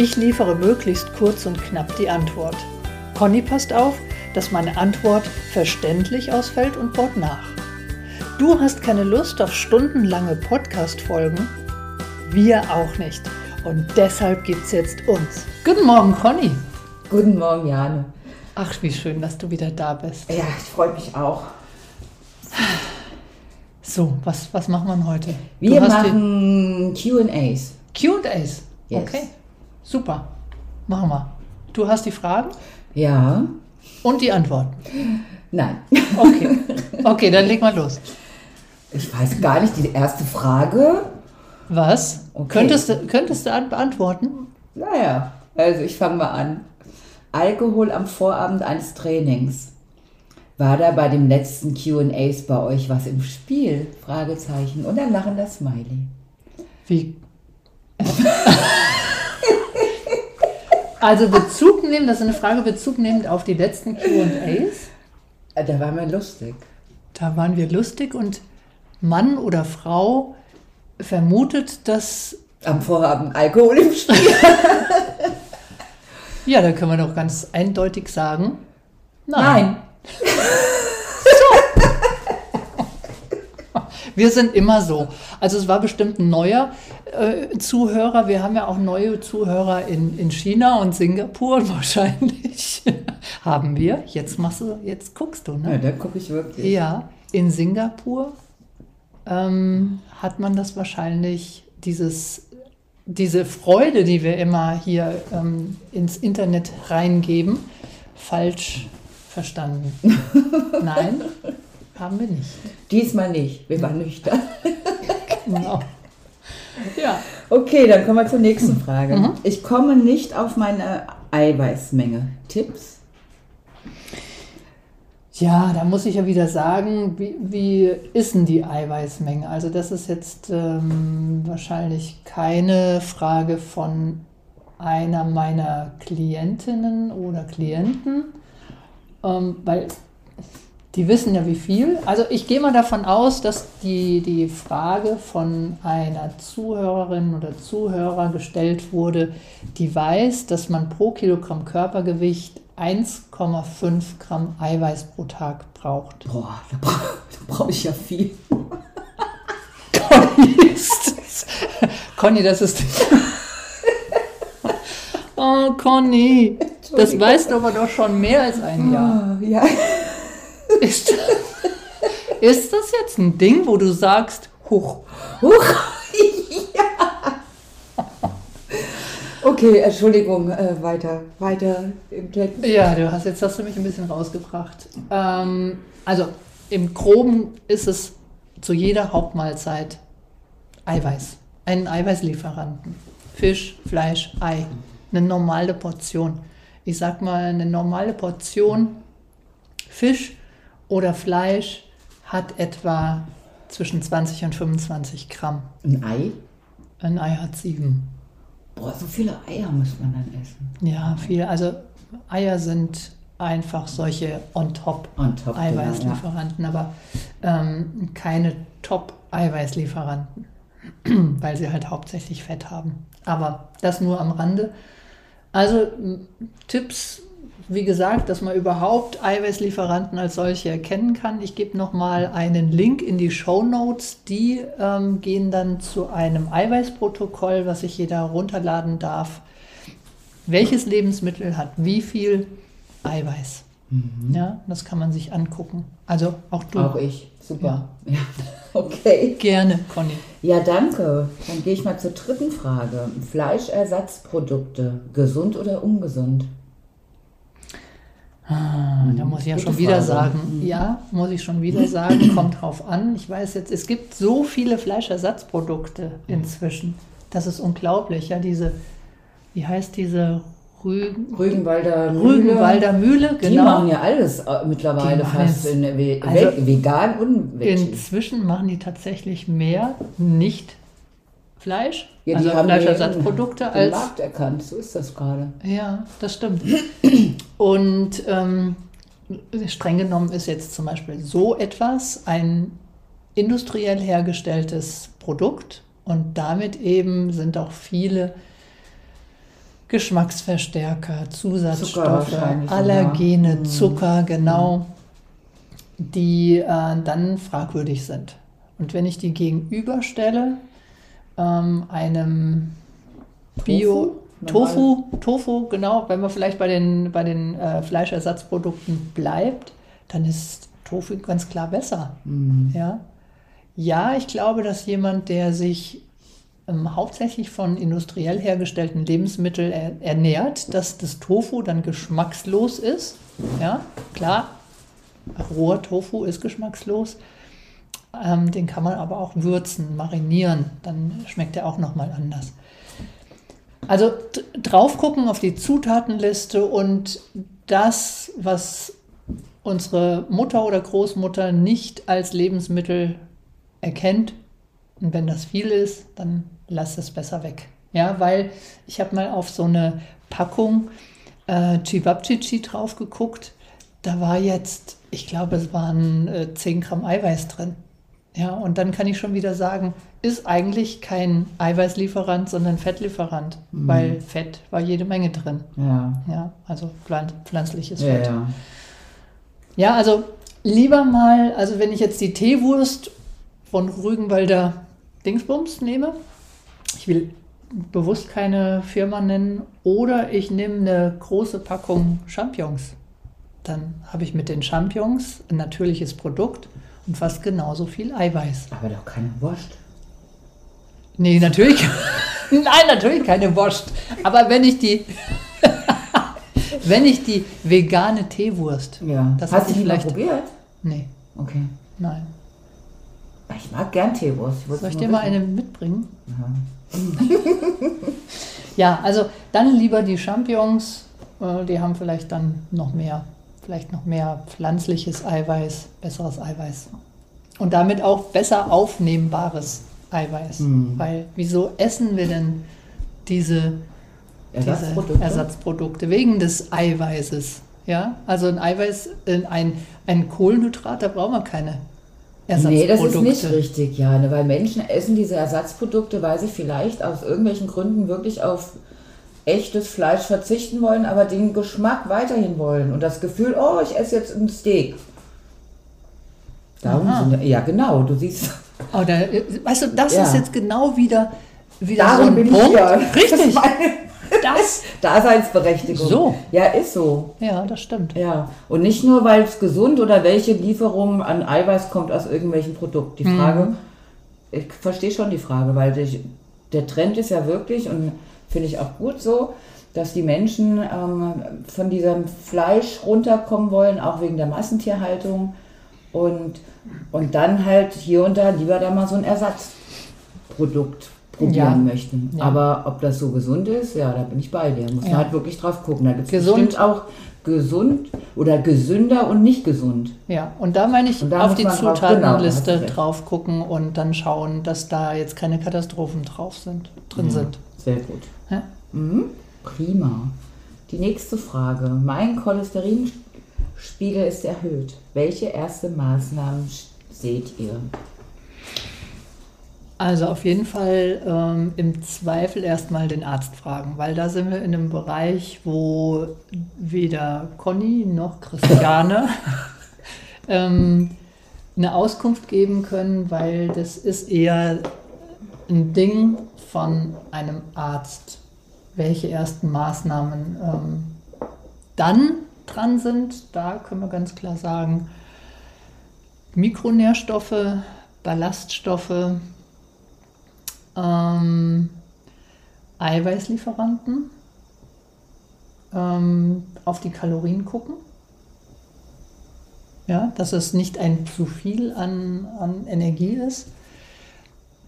Ich liefere möglichst kurz und knapp die Antwort. Conny passt auf, dass meine Antwort verständlich ausfällt und baut nach. Du hast keine Lust auf stundenlange Podcast-Folgen? Wir auch nicht. Und deshalb gibt's jetzt uns. Guten Morgen, Conny. Guten Morgen, Jane. Ach, wie schön, dass du wieder da bist. Ja, ich freue mich auch. So, was, was machen wir heute? Wir machen QAs. QAs. Yes. Okay. Super. Machen wir. Du hast die Fragen Ja. und die Antworten. Nein. Okay. Okay, dann leg mal los. Ich weiß gar nicht, die erste Frage. Was? Okay. Könntest, du, könntest du an- beantworten? Naja, also ich fange mal an. Alkohol am Vorabend eines Trainings. War da bei dem letzten QAs bei euch was im Spiel? Fragezeichen. Und ein lachender Smiley. Wie? Also Bezug nehmen, das ist eine Frage Bezug nehmend auf die letzten QAs. Äh, Da war mir lustig. Da waren wir lustig und Mann oder Frau vermutet, dass. Am Vorabend Alkohol im Spiel. Ja, da können wir doch ganz eindeutig sagen. Nein. Wir sind immer so. Also es war bestimmt ein neuer äh, Zuhörer. Wir haben ja auch neue Zuhörer in, in China und Singapur wahrscheinlich haben wir. Jetzt machst du, jetzt guckst du, Ja, ne? da gucke ich wirklich. Ja, in Singapur ähm, hat man das wahrscheinlich, dieses, diese Freude, die wir immer hier ähm, ins Internet reingeben, falsch verstanden. Nein, haben wir nicht. Diesmal nicht. Wir waren nüchtern. Genau. Ja. Okay, dann kommen wir zur nächsten Frage. Mhm. Ich komme nicht auf meine Eiweißmenge. Tipps? Ja, da muss ich ja wieder sagen, wie, wie ist denn die Eiweißmenge? Also das ist jetzt ähm, wahrscheinlich keine Frage von einer meiner Klientinnen oder Klienten, ähm, weil die wissen ja wie viel. Also ich gehe mal davon aus, dass die, die Frage von einer Zuhörerin oder Zuhörer gestellt wurde, die weiß, dass man pro Kilogramm Körpergewicht 1,5 Gramm Eiweiß pro Tag braucht. Boah, da brauche brauch ich ja viel. Conny, das, Conny, das ist. Oh, Conny, das weißt du aber doch schon mehr als ein Jahr. Ah, Ja. Ist, ist das jetzt ein Ding, wo du sagst, hoch, Huch. ja. Okay, Entschuldigung, äh, weiter, weiter im Text. Ja, du hast jetzt hast du mich ein bisschen rausgebracht. Ähm, also im Groben ist es zu jeder Hauptmahlzeit Eiweiß, einen Eiweißlieferanten. Fisch, Fleisch, Ei. Eine normale Portion. Ich sag mal, eine normale Portion Fisch oder Fleisch hat etwa zwischen 20 und 25 Gramm. Ein Ei? Ein Ei hat sieben. Boah, so viele Eier muss man dann essen. Ja, viel. Also Eier sind einfach solche on-top On top. Eiweißlieferanten, aber ähm, keine Top-Eiweißlieferanten, weil sie halt hauptsächlich Fett haben. Aber das nur am Rande. Also Tipps, wie gesagt, dass man überhaupt Eiweißlieferanten als solche erkennen kann. Ich gebe nochmal einen Link in die Show Notes. Die ähm, gehen dann zu einem Eiweißprotokoll, was sich jeder runterladen darf. Welches Lebensmittel hat wie viel Eiweiß? Ja, das kann man sich angucken. Also auch du. Auch ich. Super. Ja. Okay. Gerne, Conny. Ja, danke. Dann gehe ich mal zur dritten Frage. Fleischersatzprodukte, gesund oder ungesund? Ah, da muss ich ja schon wieder Frage. sagen. Ja, muss ich schon wieder sagen. Kommt drauf an. Ich weiß jetzt, es gibt so viele Fleischersatzprodukte inzwischen. Das ist unglaublich. Ja, diese wie heißt diese Rügen, Rügenwalder Mühle. Rügenwalder Mühle, genau. Die machen ja alles äh, mittlerweile fast in, ve also ve- vegan und veggie. Inzwischen machen die tatsächlich mehr nicht Fleisch, Ja, die also haben Fleischersatzprodukte den, den als Markt erkannt, so ist das gerade. Ja, das stimmt. Und ähm, streng genommen ist jetzt zum Beispiel so etwas ein industriell hergestelltes Produkt und damit eben sind auch viele Geschmacksverstärker, Zusatzstoffe, Allergene, sogar. Zucker, genau, die äh, dann fragwürdig sind. Und wenn ich die gegenüberstelle, ähm, einem Bio. Tofu, Tofu, genau, wenn man vielleicht bei den, bei den äh, Fleischersatzprodukten bleibt, dann ist Tofu ganz klar besser. Mhm. Ja? ja, ich glaube, dass jemand, der sich ähm, hauptsächlich von industriell hergestellten Lebensmitteln er, ernährt, dass das Tofu dann geschmackslos ist. Ja, klar, roher Tofu ist geschmackslos. Ähm, den kann man aber auch würzen, marinieren, dann schmeckt er auch nochmal anders. Also drauf gucken auf die Zutatenliste und das, was unsere Mutter oder Großmutter nicht als Lebensmittel erkennt, und wenn das viel ist, dann lass es besser weg. Ja, weil ich habe mal auf so eine Packung äh, Chibabchichi drauf geguckt. Da war jetzt, ich glaube, es waren äh, 10 Gramm Eiweiß drin. Ja, und dann kann ich schon wieder sagen, ist eigentlich kein Eiweißlieferant, sondern Fettlieferant, weil Fett war jede Menge drin. Ja. Ja, also pflan pflanzliches Ja, Fett. ja. Ja, also lieber mal, also wenn ich jetzt die Teewurst von Rügenwalder Dingsbums nehme, ich will bewusst keine Firma nennen, oder ich nehme eine große Packung Champignons, dann habe ich mit den Champignons ein natürliches Produkt und fast genauso viel Eiweiß. Aber doch keine Wurst. Nee, natürlich. Nein, natürlich keine Wurst. Aber wenn ich die, wenn ich die vegane Teewurst, Ja. Das Hast du ich die mal vielleicht- probiert? nee, Okay. nein. Ich mag gern Teewurst. wollt's Soll ich dir mal eine mitbringen? Ja. Ja, also dann lieber die Champignons. äh, Die haben vielleicht dann noch mehr, vielleicht noch mehr pflanzliches Eiweiß, besseres Eiweiß. Und damit auch besser aufnehmbares Eiweiß. Hm. Weil wieso essen wir denn diese, diese Ersatzprodukte? Ersatzprodukte? Wegen des Eiweißes. Ja, also ein Eiweiß, äh, ein, ein Kohlenhydrat, da brauchen wir keine Nee, das Ersatzprodukte. ist nicht richtig, Jane, weil Menschen essen diese Ersatzprodukte, weil sie vielleicht aus irgendwelchen Gründen wirklich auf echtes Fleisch verzichten wollen, aber den Geschmack weiterhin wollen und das Gefühl, oh, ich esse jetzt ein Steak. Darum Aha. sind, ja genau, du siehst, Oder, äh, weißt du, das Ja. ist jetzt genau wieder, wieder darum so ein bin Punkt. ich hier. Richtig. Das. Daseinsberechtigung. So. Ja, ist so. Ja, das stimmt. Ja, und nicht nur, weil es gesund oder welche Lieferung an Eiweiß kommt aus irgendwelchen Produkten. Die Frage, ich verstehe schon die Frage, weil der, der Trend ist ja wirklich, und finde ich auch gut so, dass die Menschen ähm, von diesem Fleisch runterkommen wollen, auch wegen der Massentierhaltung. Und, und dann halt hier und da lieber da mal so ein Ersatzprodukt probieren Ja. möchten. Ja. Aber ob das so gesund ist, ja, da bin ich bei dir. Muss man Ja. halt wirklich drauf gucken. Da gibt es Gesund. bestimmt auch gesund oder gesünder und nicht gesund. Ja, und da meine ich da auf die man drauf- genau, Zutatenliste drauf gucken und dann schauen, dass da jetzt keine Katastrophen drauf sind, drin Ja. sind. Sehr gut. Ja. Mhm. Prima. Die nächste Frage. Mein Cholesterinspiegel ist erhöht. Welche erste Maßnahmen seht ihr? Also auf jeden Fall ähm, im Zweifel erstmal den Arzt fragen, weil da sind wir in einem Bereich, wo weder Conny noch Christiane ähm, eine Auskunft geben können, weil das ist eher ein Ding von einem Arzt, welche ersten Maßnahmen ähm, dann dran sind. Da können wir ganz klar sagen, Mikronährstoffe, Ballaststoffe, ähm, Eiweißlieferanten, ähm, auf die Kalorien gucken. Ja, dass es nicht ein zu viel an, an Energie ist.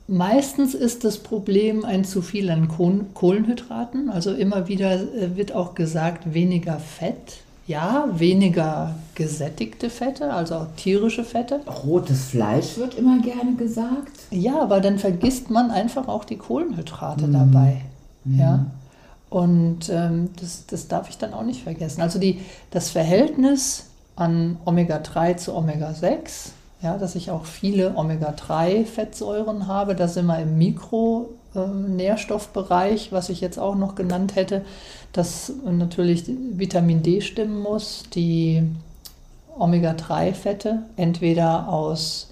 Meistens ist das Problem ein zu viel an Kohlenhydraten. Also immer wieder äh, wird auch gesagt, weniger Fett. Ja, weniger gesättigte Fette, also auch tierische Fette. Rotes Fleisch wird immer gerne gesagt. Ja, aber dann vergisst man einfach auch die Kohlenhydrate mhm. dabei. Ja. Und ähm, das, das darf ich dann auch nicht vergessen. Also die, das Verhältnis an Omega-3 zu Omega-6, ja, dass ich auch viele Omega-3-Fettsäuren habe, da sind wir im Mikronährstoffbereich, äh, was ich jetzt auch noch genannt hätte, dass natürlich Vitamin D stimmen muss, die Omega-3-Fette entweder aus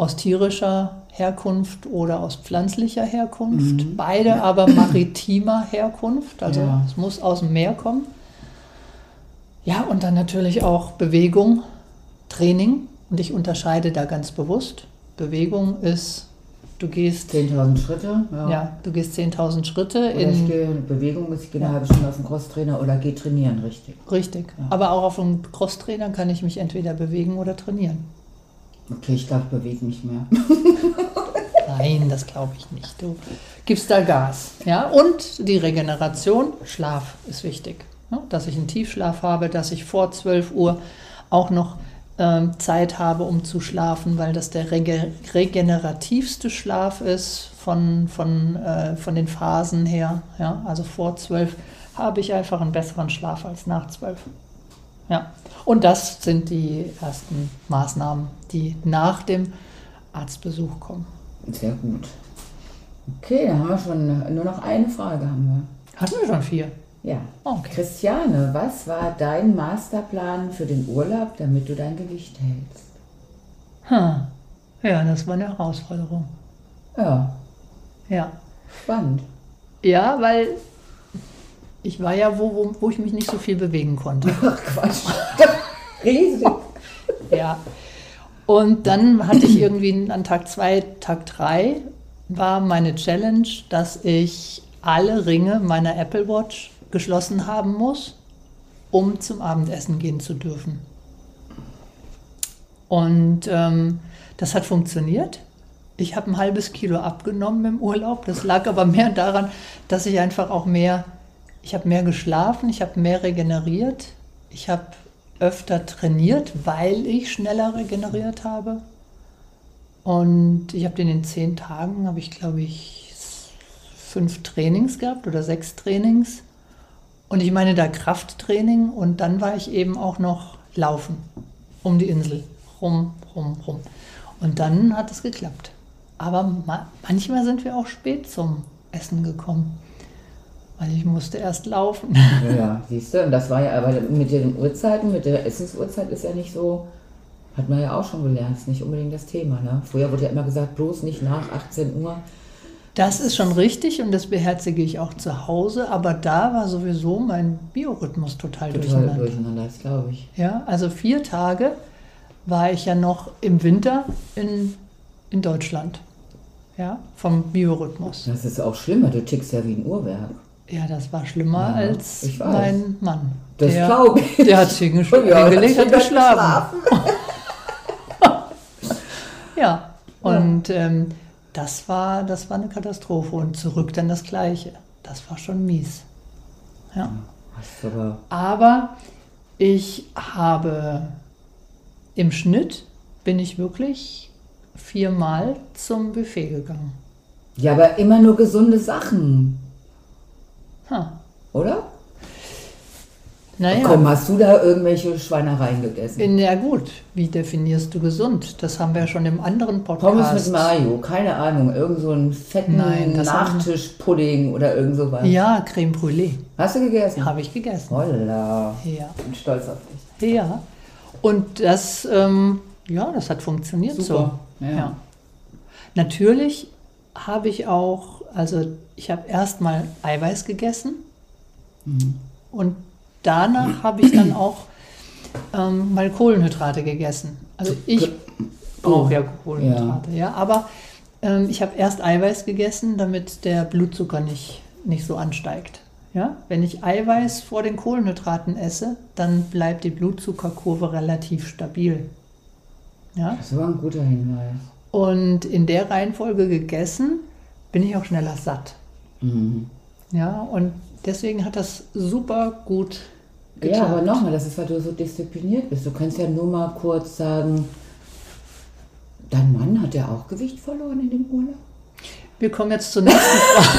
aus tierischer Herkunft oder aus pflanzlicher Herkunft. Mhm. Beide aber maritimer Herkunft, also ja. es muss aus dem Meer kommen. Ja, und dann natürlich auch Bewegung, Training. Und ich unterscheide da ganz bewusst. Bewegung ist, du gehst. 10.000 Schritte? Ja. ja du gehst 10.000 Schritte. Oder in ich gehe in Bewegung, ich gehe eine halbe Stunde auf den Crosstrainer oder gehe trainieren, richtig. Richtig. Ja. Aber auch auf dem Crosstrainer kann ich mich entweder bewegen oder trainieren. Okay, ich glaube, ich bewege mich mehr. Nein, das glaube ich nicht. Du gibst da Gas. Ja? Und die Regeneration, Schlaf ist wichtig. Ja? Dass ich einen Tiefschlaf habe, dass ich vor 12 Uhr auch noch Zeit habe, um zu schlafen, weil das der rege regenerativste Schlaf ist von, von, äh, von den Phasen her. Ja? Also vor 12 habe ich einfach einen besseren Schlaf als nach 12. Ja, und das sind die ersten Maßnahmen, die nach dem Arztbesuch kommen. Sehr gut. Okay, dann haben wir schon nur noch eine Frage. Haben wir. Hatten wir schon vier? Ja. Okay. Christiane, was war dein Masterplan für den Urlaub, damit du dein Gewicht hältst? Hm. Ja, das war eine Herausforderung. Ja. Ja. Spannend. Ja, weil ich war ja wo, wo, wo ich mich nicht so viel bewegen konnte. Ach Quatsch. Riesig. ja. Und dann hatte ich irgendwie an Tag 2, Tag 3 war meine Challenge, dass ich alle Ringe meiner Apple Watch geschlossen haben muss, um zum Abendessen gehen zu dürfen. Und ähm, das hat funktioniert. Ich habe ein halbes Kilo abgenommen im Urlaub. Das lag aber mehr daran, dass ich einfach auch mehr ich habe mehr geschlafen, ich habe mehr regeneriert, ich habe öfter trainiert, weil ich schneller regeneriert habe. Und ich habe in den zehn Tagen, habe ich glaube ich fünf Trainings gehabt oder sechs Trainings. Und ich meine da Krafttraining und dann war ich eben auch noch laufen um die Insel, rum, rum, rum. Und dann hat es geklappt. Aber manchmal sind wir auch spät zum Essen gekommen. Weil ich musste erst laufen. Ja, ja, siehst du, und das war ja, aber mit den Uhrzeiten, mit der Essensuhrzeit ist ja nicht so, hat man ja auch schon gelernt, ist nicht unbedingt das Thema. Ne? Früher wurde ja immer gesagt, bloß nicht nach 18 Uhr. Das ist schon richtig und das beherzige ich auch zu Hause, aber da war sowieso mein Biorhythmus total, total durcheinander. durcheinander, glaube ich. Ja, also vier Tage war ich ja noch im Winter in, in Deutschland. Ja, vom Biorhythmus. Das ist auch schlimmer, du tickst ja wie ein Uhrwerk. Ja, das war schlimmer ja, als mein Mann. Das glaube ich. Der hat sich hingelegt, ja, hat geschlafen. ja, und ähm, das, war, das war eine Katastrophe. Und zurück dann das Gleiche. Das war schon mies. Ja. Aber, aber ich habe im Schnitt bin ich wirklich viermal zum Buffet gegangen. Ja, aber immer nur gesunde Sachen. Ha. Oder? Naja. Komm, hast du da irgendwelche Schweinereien gegessen? Ja gut, wie definierst du gesund? Das haben wir ja schon im anderen Podcast. Pommes mit Mayo, keine Ahnung, irgend so einen fetten Nein, Nachtischpudding oder irgend sowas. Ja, Creme Brûlée. Hast du gegessen? Habe ich gegessen. Holla. Ja. Bin stolz auf dich. Ja. Und das, ähm, ja, das hat funktioniert Super. so. Ja. ja. Natürlich habe ich auch, also ich habe erstmal Eiweiß gegessen mhm. und danach habe ich dann auch ähm, mal Kohlenhydrate gegessen. Also ich brauche ja Kohlenhydrate, ja, ja aber ähm, ich habe erst Eiweiß gegessen, damit der Blutzucker nicht, nicht so ansteigt. Ja? Wenn ich Eiweiß vor den Kohlenhydraten esse, dann bleibt die Blutzuckerkurve relativ stabil. Ja? Das war ein guter Hinweis. Und in der Reihenfolge gegessen, bin ich auch schneller satt. Mhm. Ja, und deswegen hat das super gut Ja, geklappt. aber nochmal, das ist, weil du so diszipliniert bist. Du kannst ja nur mal kurz sagen, dein Mann hat ja auch Gewicht verloren in dem Urlaub. Wir kommen jetzt zur nächsten Frage.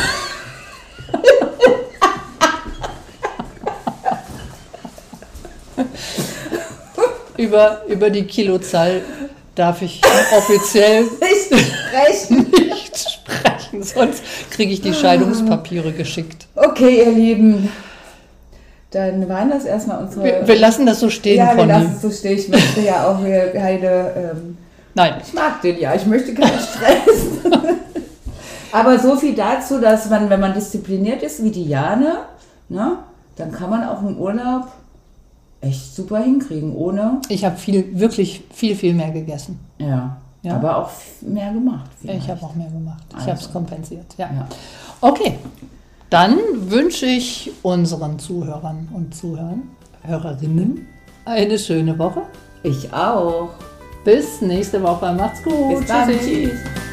über, über die Kilozahl darf ich offiziell Nicht sprechen. nicht sprechen, sonst kriege ich die Scheidungspapiere geschickt. Okay, ihr Lieben. Dann waren das erstmal unsere. Wir, wir lassen das so stehen, ja, wir lassen es so stehen. Ich möchte ja auch keine. Ähm, Nein, ich mag den ja, ich möchte keinen Stress. Aber so viel dazu, dass man, wenn man diszipliniert ist wie Diane, ne, dann kann man auch einen Urlaub echt super hinkriegen, ohne. ich habe viel, wirklich viel, viel mehr gegessen. Ja. Ja. Aber auch mehr gemacht. vielleicht. Ich habe auch mehr gemacht. Ich Also. habe es kompensiert. Ja. Ja. Okay, dann wünsche ich unseren Zuhörern und Zuhörern, Hörerinnen eine schöne Woche. Ich auch. Bis nächste Woche. Macht's gut. Bis dann. Tschüssi. Tschüss.